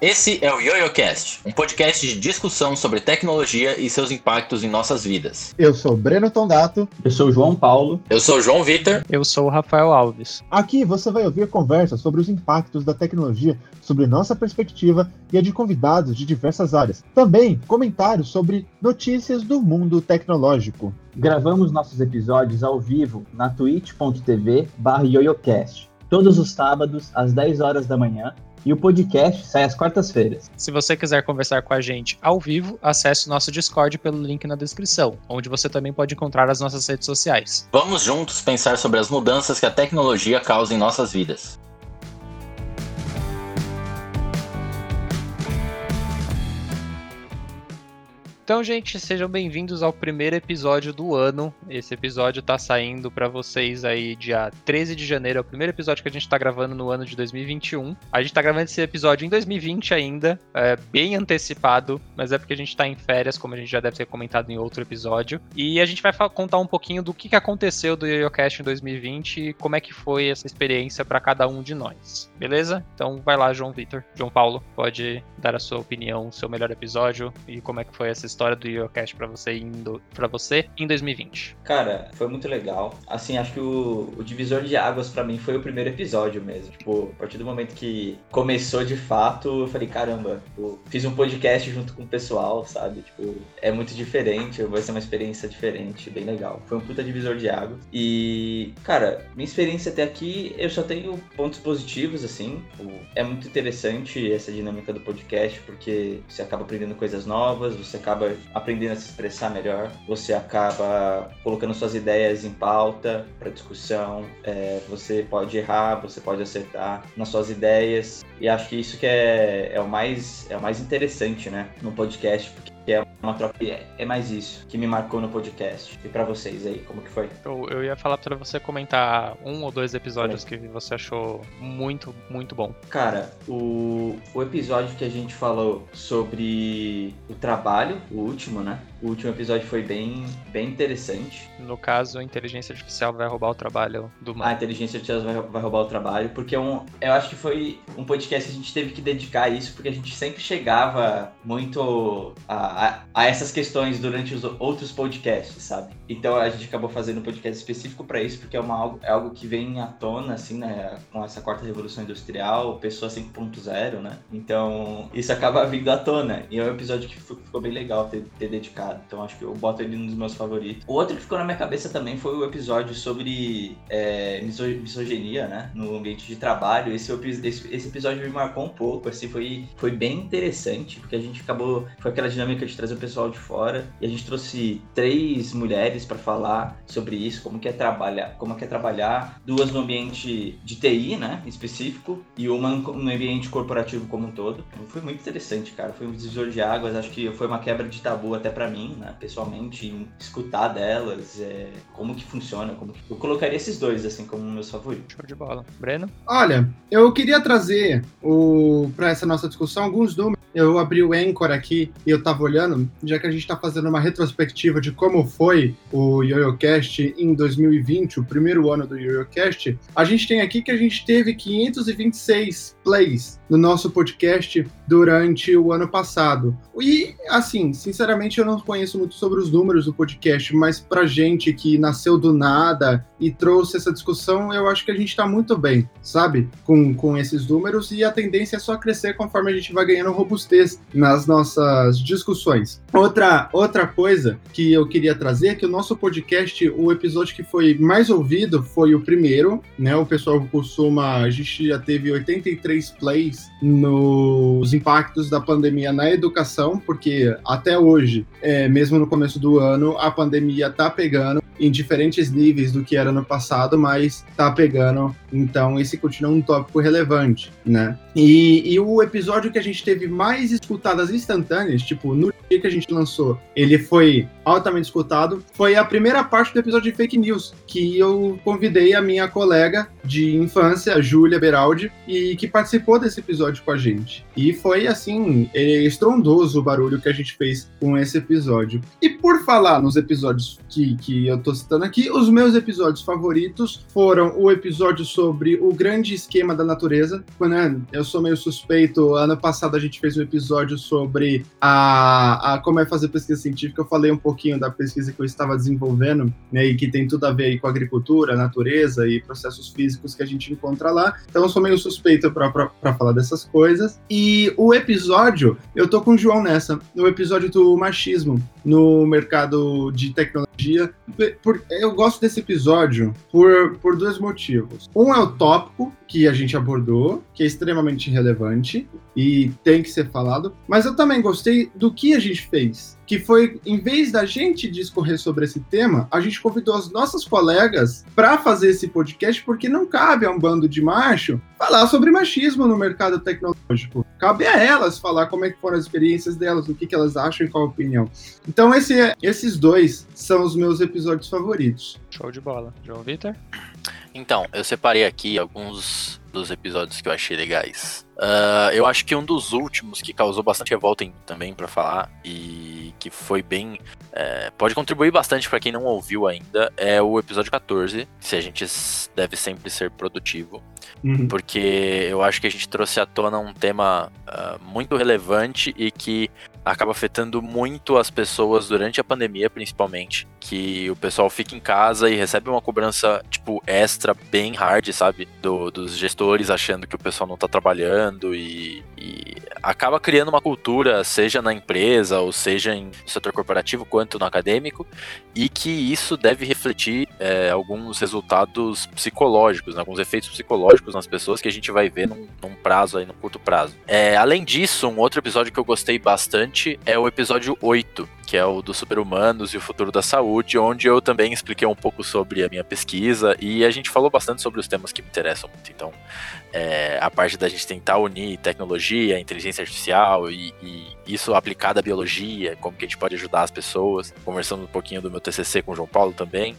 Esse é o YoYoCast, um podcast de discussão sobre tecnologia e seus impactos em nossas vidas. Eu sou Breno Tondato. Eu sou o João Paulo. Eu sou o João Vitor. Eu sou o Rafael Alves. Aqui você vai ouvir conversas sobre os impactos da tecnologia, sobre nossa perspectiva e a de convidados de diversas áreas. Também comentários sobre notícias do mundo tecnológico. Gravamos nossos episódios ao vivo na twitch.tv yoyocast, todos os sábados às 10 horas da manhã e o podcast sai às quartas-feiras. Se você quiser conversar com a gente ao vivo, acesse o nosso Discord pelo link na descrição, onde você também pode encontrar as nossas redes sociais. Vamos juntos pensar sobre as mudanças que a tecnologia causa em nossas vidas. Então, gente, sejam bem-vindos ao primeiro episódio do ano. Esse episódio tá saindo para vocês aí dia 13 de janeiro, é o primeiro episódio que a gente tá gravando no ano de 2021. A gente tá gravando esse episódio em 2020 ainda, é bem antecipado, mas é porque a gente tá em férias, como a gente já deve ter comentado em outro episódio. E a gente vai contar um pouquinho do que, aconteceu do YoYoCast em 2020 e como é que foi essa experiência para cada um de nós. Beleza? Então vai lá, João Vitor. João Paulo, pode dar a sua opinião, seu melhor episódio e como é que foi essa história do YoCast para você indo para você em 2020? Cara, foi muito legal. Assim, acho que o, o divisor de águas para mim foi o primeiro episódio mesmo. Tipo, a partir do momento que começou de fato, eu falei, caramba, eu fiz um podcast junto com o pessoal, sabe? Tipo, é muito diferente, vai ser uma experiência diferente, bem legal. Foi um puta divisor de águas. E, cara, minha experiência até aqui, eu só tenho pontos positivos, assim. É muito interessante essa dinâmica do podcast, porque você acaba aprendendo coisas novas, você acaba acaba aprendendo a se expressar melhor, você acaba colocando suas ideias em pauta para discussão, é, você pode errar, você pode acertar nas suas ideias, e acho que isso que é, é, o, mais, é o mais interessante, né, no podcast, porque que é uma troca. É mais isso que me marcou no podcast. E para vocês aí, como que foi? Eu, eu ia falar para você comentar um ou dois episódios que você achou muito, muito bom. Cara, o, o episódio que a gente falou sobre o trabalho, o último, né? O último episódio foi bem, bem interessante. No caso, a inteligência artificial vai roubar o trabalho do mal. A inteligência artificial vai, vai roubar o trabalho, porque é um, eu acho que foi um podcast que a gente teve que dedicar a isso, porque a gente sempre chegava muito a a, a, essas questões durante os outros podcasts, sabe? Então a gente acabou fazendo um podcast específico para isso, porque é, uma, é algo que vem à tona, assim, né? Com essa quarta revolução industrial, pessoa 5.0, né? Então isso acaba vindo à tona. E é um episódio que ficou bem legal ter, ter dedicado. Então acho que eu boto ele dos meus favoritos. O outro que ficou na minha cabeça também foi o episódio sobre é, misoginia, né? No ambiente de trabalho. Esse, esse, esse episódio me marcou um pouco, assim, foi, foi bem interessante, porque a gente acabou. Foi aquela dinâmica de trazer pessoal de fora e a gente trouxe três mulheres para falar sobre isso, como que é trabalhar, como que é trabalhar, duas no ambiente de TI, né, específico, e uma no ambiente corporativo como um todo. Foi muito interessante, cara. Foi um divisor de águas. Acho que foi uma quebra de tabu até para mim, né, pessoalmente, escutar delas, é, como que funciona, como que... eu colocaria esses dois assim como meus favoritos. Show de bola, Breno. Olha, eu queria trazer o para essa nossa discussão alguns números. Eu abri o Anchor aqui e eu tava olhando já que a gente está fazendo uma retrospectiva de como foi o YoYoCast em 2020, o primeiro ano do YoYoCast, a gente tem aqui que a gente teve 526 plays no nosso podcast durante o ano passado. E, assim, sinceramente, eu não conheço muito sobre os números do podcast, mas pra gente que nasceu do nada e trouxe essa discussão, eu acho que a gente tá muito bem, sabe? Com, com esses números, e a tendência é só crescer conforme a gente vai ganhando robustez nas nossas discussões. Outra, outra coisa que eu queria trazer é que o nosso podcast, o episódio que foi mais ouvido foi o primeiro, né? O pessoal costuma. A gente já teve 83 plays nos impactos da pandemia na educação, porque até hoje, é, mesmo no começo do ano, a pandemia tá pegando em diferentes níveis do que era no passado, mas tá pegando. Então, esse continua um tópico relevante, né? E, e o episódio que a gente teve mais escutadas instantâneas, tipo, no dia que a gente lançou, ele foi altamente escutado, foi a primeira parte do episódio de fake news, que eu convidei a minha colega de infância, Júlia Beraldi, e que participou desse episódio com a gente. E foi assim, estrondoso o barulho que a gente fez com esse episódio. E por falar nos episódios que, que eu tô citando aqui, os meus episódios favoritos foram o episódio sobre o grande esquema da natureza. Quando né, eu sou meio suspeito, ano passado a gente fez um episódio sobre a, a como é fazer pesquisa científica. Eu falei um pouquinho da pesquisa que eu estava desenvolvendo, né, e que tem tudo a ver aí com agricultura, natureza e processos físicos que a gente encontra lá. Então eu sou meio suspeito para falar dessas coisas. E o episódio, eu tô com o João nessa, no episódio do machismo no mercado de tecnologia. Eu gosto desse episódio por, por dois motivos. Um é o tópico que a gente abordou, que é extremamente relevante e tem que ser falado, mas eu também gostei do que a gente fez, que foi, em vez da gente discorrer sobre esse tema, a gente convidou as nossas colegas para fazer esse podcast, porque não cabe a um bando de macho falar sobre machismo no mercado tecnológico. Cabe a elas falar como é que foram as experiências delas, o que, que elas acham e qual a opinião. Então esse, esses dois são os meus episódios favoritos. Show de bola. João Vitor? Então, eu separei aqui alguns dos episódios que eu achei legais. Uh, eu acho que um dos últimos que causou bastante revolta em, também para falar e que foi bem. É, pode contribuir bastante para quem não ouviu ainda é o episódio 14, se a gente deve sempre ser produtivo. Uhum. Porque eu acho que a gente trouxe à tona um tema uh, muito relevante e que acaba afetando muito as pessoas durante a pandemia, principalmente. Que o pessoal fica em casa e recebe uma cobrança, tipo, extra, bem hard, sabe? Do, dos gestores achando que o pessoal não tá trabalhando e, e acaba criando uma cultura, seja na empresa ou seja em setor corporativo quanto no acadêmico, e que isso deve refletir é, alguns resultados psicológicos, né? alguns efeitos psicológicos nas pessoas que a gente vai ver num, num prazo aí, no curto prazo. É, além disso, um outro episódio que eu gostei bastante é o episódio 8, que é o dos super-humanos e o futuro da saúde, onde eu também expliquei um pouco sobre a minha pesquisa e a gente falou bastante sobre os temas que me interessam muito. Então, é, a parte da gente tentar unir tecnologia, inteligência artificial e, e, isso aplicado à biologia, como que a gente pode ajudar as pessoas, conversando um pouquinho do meu TCC com o João Paulo também.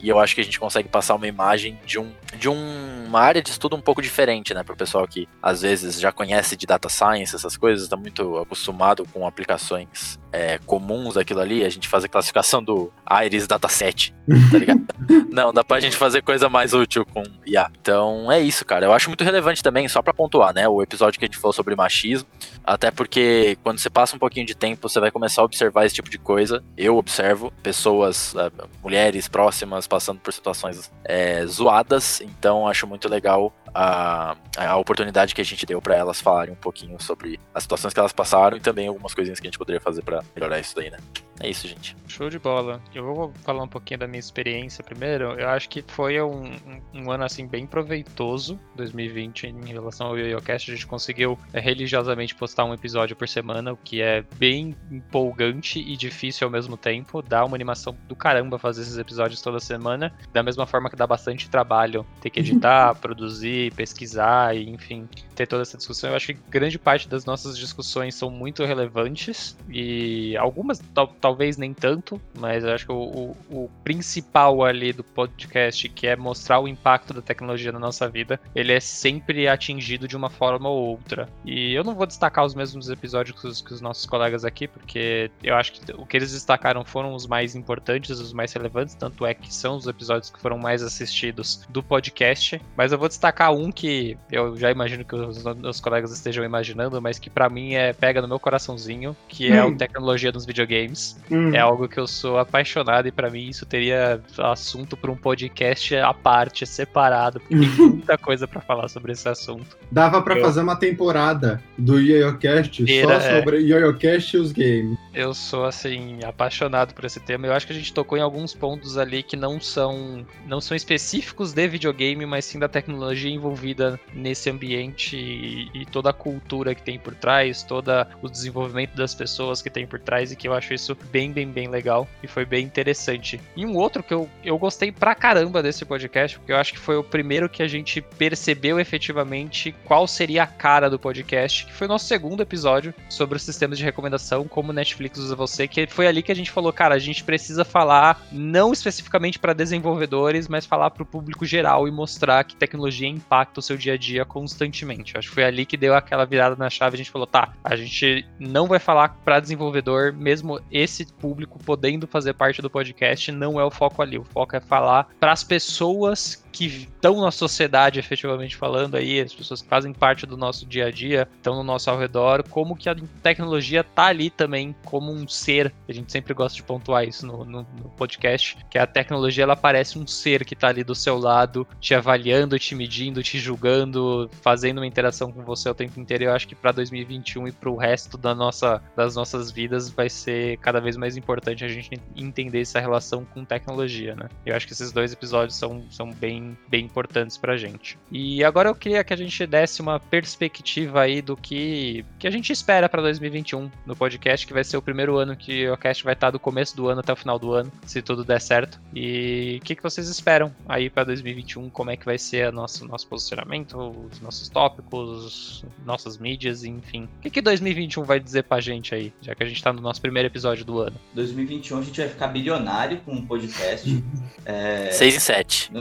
E eu acho que a gente consegue passar uma imagem de, um, de um, uma área de estudo um pouco diferente, né? Para o pessoal que às vezes já conhece de data science, essas coisas, está muito acostumado com aplicações é, comuns daquilo ali. A gente faz a classificação do Iris Dataset, tá ligado? Não, dá pra gente fazer coisa mais útil com IA. Então é isso, cara. Eu acho muito relevante também, só para pontuar, né? O episódio que a gente falou sobre machismo. Até porque quando você passa um pouquinho de tempo, você vai começar a observar esse tipo de coisa. Eu observo pessoas, é, mulheres próximas, passando por situações é, zoadas, então acho muito legal a, a oportunidade que a gente deu para elas falarem um pouquinho sobre as situações que elas passaram e também algumas coisinhas que a gente poderia fazer para melhorar isso daí, né? É isso, gente. Show de bola. Eu vou falar um pouquinho da minha experiência primeiro. Eu acho que foi um, um, ano assim bem proveitoso, 2020, em relação ao YoYoCast. A gente conseguiu é, religiosamente postar um episódio por semana, o que é bem empolgante e difícil ao mesmo tempo. Dá uma animação do caramba fazer esses episódios toda semana. Da mesma forma que dá bastante trabalho ter que editar, produzir, pesquisar e, enfim, ter toda essa discussão. Eu acho que grande parte das nossas discussões são muito relevantes e algumas talvez nem tanto, mas eu acho que o, o, o, principal ali do podcast, que é mostrar o impacto da tecnologia na nossa vida, ele é sempre atingido de uma forma ou outra. E eu não vou destacar os mesmos episódios que os, que os nossos colegas aqui, porque eu acho que o que eles destacaram foram os mais importantes, os mais relevantes, tanto é que são os episódios que foram mais assistidos do podcast. Mas eu vou destacar um que eu já imagino que os meus colegas estejam imaginando, mas que para mim é pega no meu coraçãozinho, que é hum. o tecnologia nos videogames. Uhum. É algo que eu sou apaixonado e para mim isso teria assunto para um podcast à parte, separado, porque tem muita coisa para falar sobre esse assunto. Dava para eu... fazer uma temporada do YoYoCast só é. sobre YoYoCast e os games. Eu sou assim apaixonado por esse tema. Eu acho que a gente tocou em alguns pontos ali que não são não são específicos de videogame, mas sim da tecnologia envolvida nesse ambiente e, e toda a cultura que tem por trás, todo o desenvolvimento das pessoas que tem por trás e que eu acho isso bem, bem, bem legal e foi bem interessante. E um outro que eu, eu gostei pra caramba desse podcast, porque eu acho que foi o primeiro que a gente percebeu efetivamente qual seria a cara do podcast, que foi o nosso segundo episódio sobre os sistemas de recomendação, como Netflix usa você, que foi ali que a gente falou, cara, a gente precisa falar não especificamente para desenvolvedores, mas falar para o público geral e mostrar que tecnologia impacta o seu dia a dia constantemente. Acho que foi ali que deu aquela virada na chave, a gente falou, tá, a gente não vai falar para desenvolvedor, mesmo esse público podendo fazer parte do podcast, não é o foco ali. O foco é falar para as pessoas que estão na sociedade, efetivamente falando aí, as pessoas que fazem parte do nosso dia a dia, estão no nosso ao redor, como que a tecnologia tá ali também como um ser. A gente sempre gosta de pontuar isso no, no, no podcast, que a tecnologia ela parece um ser que tá ali do seu lado, te avaliando, te medindo, te julgando, fazendo uma interação com você o tempo inteiro. Eu acho que para 2021 e para o resto da nossa, das nossas vidas vai ser cada vez mais importante a gente entender essa relação com tecnologia, né? Eu acho que esses dois episódios são, são bem bem, bem importantes pra gente. E agora eu queria que a gente desse uma perspectiva aí do que, que a gente espera para 2021 no podcast, que vai ser o primeiro ano que o podcast vai estar do começo do ano até o final do ano, se tudo der certo. E o que, que vocês esperam aí para 2021? Como é que vai ser o nosso, nosso posicionamento, os nossos tópicos, nossas mídias, enfim. O que, que 2021 vai dizer pra gente aí, já que a gente tá no nosso primeiro episódio do ano? 2021 a gente vai ficar bilionário com um podcast. é... 6 e 7.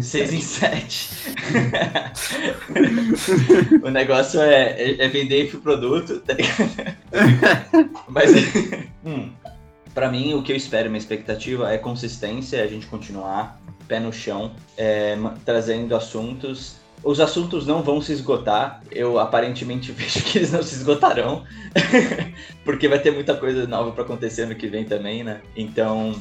6 em 7. o negócio é, é, é vender o produto, tá Mas, hum, pra mim, o que eu espero, minha expectativa é consistência, a gente continuar pé no chão, é, trazendo assuntos os assuntos não vão se esgotar. Eu aparentemente vejo que eles não se esgotarão. porque vai ter muita coisa nova para acontecer no que vem também, né? Então,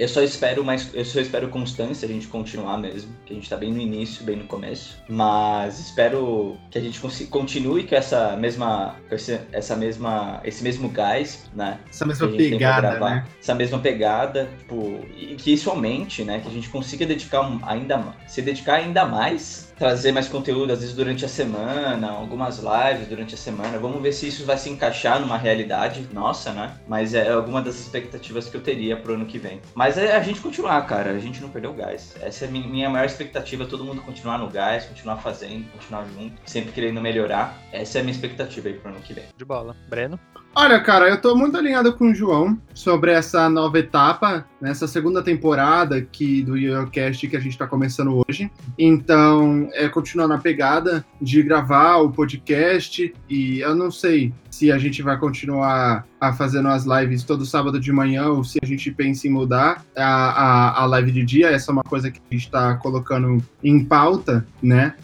eu só espero mais, eu só espero constância, a gente continuar mesmo, que a gente tá bem no início, bem no começo, mas espero que a gente continue com essa mesma, com esse, essa mesma, esse mesmo gás, né? Essa mesma pegada, né? Essa mesma pegada, tipo, e que isso aumente, né? Que a gente consiga dedicar ainda, se dedicar ainda mais, trazer mais conteúdo, às vezes durante a semana, algumas lives durante a semana. Vamos ver se isso vai se encaixar numa realidade nossa, né? Mas é alguma das expectativas que eu teria pro ano que vem. Mas é a gente continuar, cara. A gente não perdeu o gás. Essa é a minha maior expectativa. Todo mundo continuar no gás, continuar fazendo, continuar junto, sempre querendo melhorar. Essa é a minha expectativa aí pro ano que vem. De bola. Breno? Olha, cara, eu tô muito alinhado com o João sobre essa nova etapa, nessa segunda temporada que, do YoYoCast que a gente tá começando hoje. Então, é continuar na pegada de gravar o podcast e eu não sei se a gente vai continuar a fazendo as lives todo sábado de manhã ou se a gente pensa em mudar a, a, a live de dia. Essa é uma coisa que a gente está colocando em pauta, né?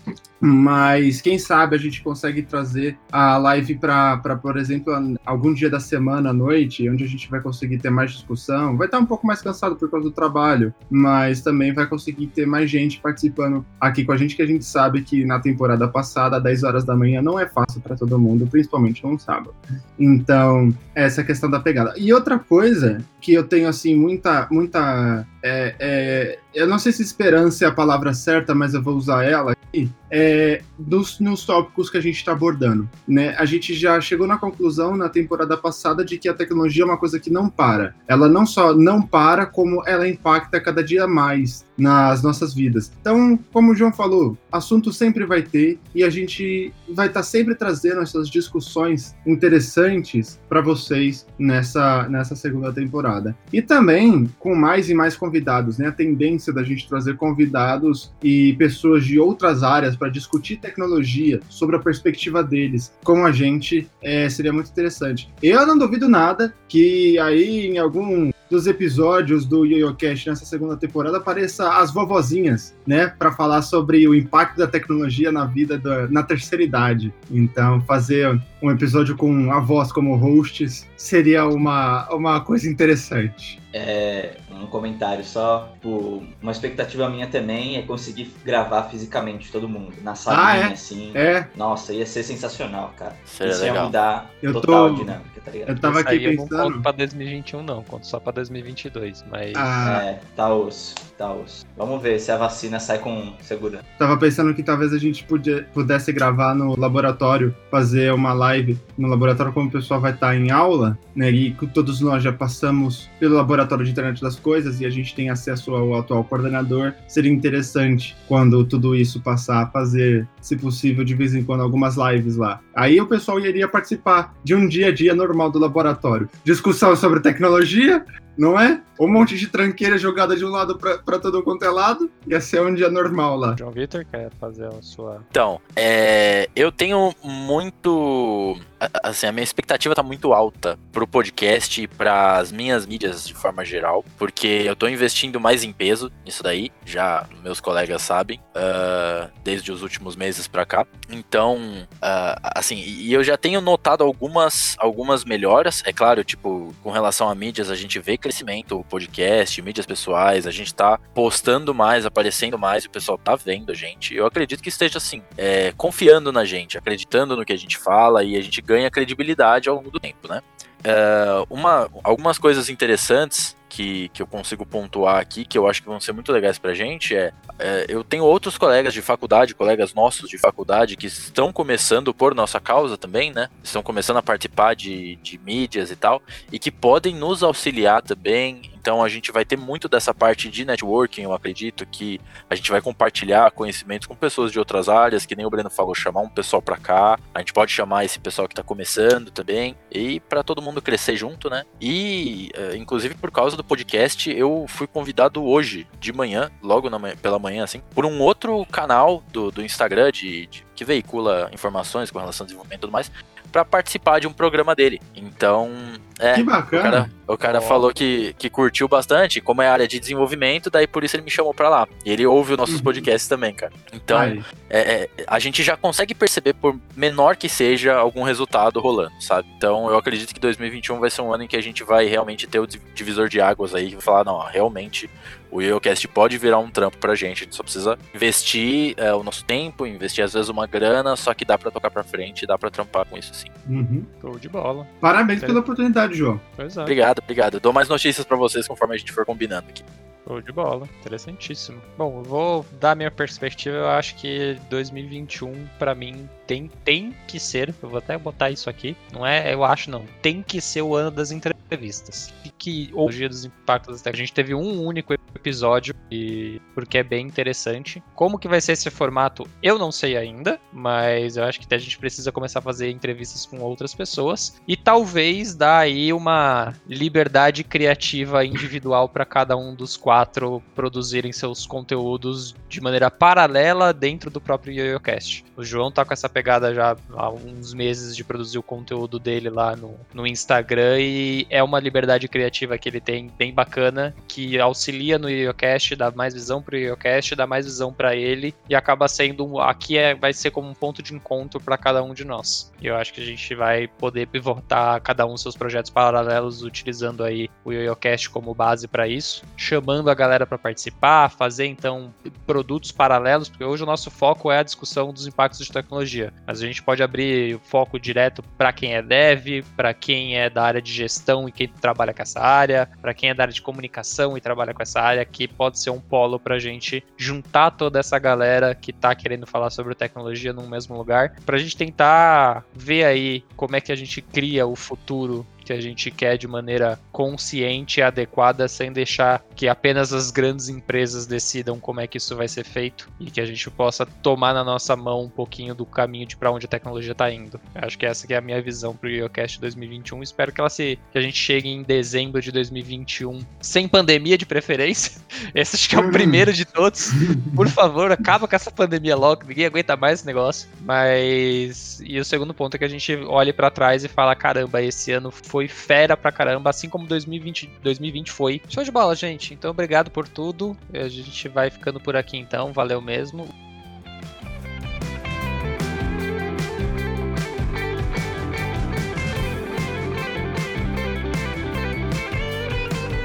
Mas quem sabe a gente consegue trazer a live para, por exemplo, algum dia da semana à noite, onde a gente vai conseguir ter mais discussão. Vai estar um pouco mais cansado por causa do trabalho, mas também vai conseguir ter mais gente participando aqui com a gente, que a gente sabe que na temporada passada, às 10 horas da manhã, não é fácil para todo mundo, principalmente num sábado. Então, essa questão da pegada. E outra coisa que eu tenho, assim, muita. muita é, é, eu não sei se esperança é a palavra certa, mas eu vou usar ela aqui é, dos, nos tópicos que a gente está abordando. Né? A gente já chegou na conclusão na temporada passada de que a tecnologia é uma coisa que não para. Ela não só não para, como ela impacta cada dia mais nas nossas vidas. Então, como o João falou, assunto sempre vai ter e a gente vai estar tá sempre trazendo essas discussões interessantes para vocês nessa, nessa segunda temporada. E também com mais e mais convidados, né? A tendência da gente trazer convidados e pessoas de outras áreas para discutir tecnologia sobre a perspectiva deles com a gente é, seria muito interessante. Eu não duvido nada que aí em algum dos episódios do YoYoCast nessa segunda temporada apareça as vovozinhas, né, para falar sobre o impacto da tecnologia na vida da, na terceira idade. Então, fazer um episódio com a voz como hosts seria uma, uma coisa interessante. É, um comentário só, tipo, uma expectativa minha também é conseguir gravar fisicamente todo mundo, na salinha, ah, é? assim. É. Nossa, ia ser sensacional, cara. Seria Isso legal. ia mudar eu total tô... a dinâmica, tá ligado? Eu tava aqui aí pensando... Eu não conto pra 2021 não, conto só pra 2022, mas... Ah. É, tá osso. tal. Vamos ver se a vacina sai com segurança. Tava pensando que talvez a gente podia, pudesse gravar no laboratório, fazer uma live no laboratório como o pessoal vai estar em aula, né? E que todos nós já passamos pelo laboratório de internet das coisas e a gente tem acesso ao atual coordenador. Seria interessante quando tudo isso passar a fazer, se possível, de vez em quando algumas lives lá. Aí o pessoal iria participar de um dia a dia normal do laboratório. Discussão sobre tecnologia, não é? Um monte de tranqueira jogada de um lado para todo quanto é lado. Ia ser um dia normal lá. João Vitor quer fazer a sua. Então, é, eu tenho muito. Assim, a minha expectativa tá muito alta pro podcast e pras minhas mídias de forma geral, porque eu tô investindo mais em peso nisso daí, já meus colegas sabem, uh, desde os últimos meses pra cá. Então, uh, assim, e eu já tenho notado algumas, algumas melhoras, é claro, tipo, com relação a mídias, a gente vê crescimento, podcast, mídias pessoais, a gente tá postando mais, aparecendo mais, o pessoal tá vendo a gente. Eu acredito que esteja assim, é, confiando na gente, acreditando no que a gente fala e a gente ganha credibilidade ao longo do tempo, né? É, uma, algumas coisas interessantes que, que eu consigo pontuar aqui, que eu acho que vão ser muito legais pra gente, é, é, eu tenho outros colegas de faculdade, colegas nossos de faculdade, que estão começando por nossa causa também, né? Estão começando a participar de, de mídias e tal, e que podem nos auxiliar também. Então a gente vai ter muito dessa parte de networking, eu acredito que a gente vai compartilhar conhecimentos com pessoas de outras áreas, que nem o Breno falou, chamar um pessoal para cá. A gente pode chamar esse pessoal que tá começando também, e para todo mundo crescer junto, né? E é, inclusive por causa do podcast, eu fui convidado hoje, de manhã, logo na, pela manhã, assim, por um outro canal do, do Instagram de, de, que veicula informações com relação ao desenvolvimento e tudo mais, para participar de um programa dele. Então, é, que bacana. O cara, o cara falou que, que curtiu bastante, como é área de desenvolvimento, daí por isso ele me chamou pra lá. E ele ouve os nossos uhum. podcasts também, cara. Então, é, é, a gente já consegue perceber, por menor que seja, algum resultado rolando, sabe? Então, eu acredito que 2021 vai ser um ano em que a gente vai realmente ter o divisor de águas aí, e falar, não, realmente o YoYoCast pode virar um trampo pra gente. A gente só precisa investir é, o nosso tempo, investir às vezes uma grana, só que dá pra tocar pra frente, dá pra trampar com isso sim. Uhum. Show de bola. Parabéns pela oportunidade, João. Pois é. Obrigado, obrigado. Eu dou mais notícias pra vocês conforme a gente for combinando aqui. Show de bola, interessantíssimo. Bom, eu vou dar minha perspectiva. Eu acho que 2021 para mim tem, tem que ser. Eu vou até botar isso aqui. Não é, eu acho não. Tem que ser o ano das entrevistas. E que hoje dos impactos da A gente teve um único episódio e porque é bem interessante. Como que vai ser esse formato? Eu não sei ainda, mas eu acho que a gente precisa começar a fazer entrevistas com outras pessoas e talvez dar aí uma liberdade criativa individual para cada um dos quatro quatro produzirem seus conteúdos de maneira paralela dentro do próprio YoYoCast. O João tá com essa pegada já há uns meses de produzir o conteúdo dele lá no, no Instagram e é uma liberdade criativa que ele tem bem bacana, que auxilia no YoYoCast, dá mais visão pro YoYoCast, dá mais visão para ele e acaba sendo aqui é, vai ser como um ponto de encontro para cada um de nós. E eu acho que a gente vai poder pivotar cada um seus projetos paralelos utilizando aí o YoYoCast como base para isso, chamando a galera para participar, fazer então produtos paralelos, porque hoje o nosso foco é a discussão dos impactos de tecnologia. Mas a gente pode abrir foco direto para quem é dev, para quem é da área de gestão e quem trabalha com essa área, para quem é da área de comunicação e trabalha com essa área, que pode ser um polo para a gente juntar toda essa galera que está querendo falar sobre tecnologia num mesmo lugar, para a gente tentar ver aí como é que a gente cria o futuro que a gente quer de maneira consciente e adequada, sem deixar que apenas as grandes empresas decidam como é que isso vai ser feito e que a gente possa tomar na nossa mão um pouquinho do caminho de para onde a tecnologia está indo. Eu acho que essa que é a minha visão para o YoCast 2021. Espero que ela se que a gente chegue em dezembro de 2021 sem pandemia de preferência. Esse acho que é o primeiro de todos. Por favor, acaba com essa pandemia logo, ninguém aguenta mais esse negócio. Mas e o segundo ponto é que a gente olhe para trás e fala, caramba, esse ano foi foi fera pra caramba, assim como 2020, 2020 foi. Show de bola, gente. Então, obrigado por tudo. A gente vai ficando por aqui então. Valeu mesmo.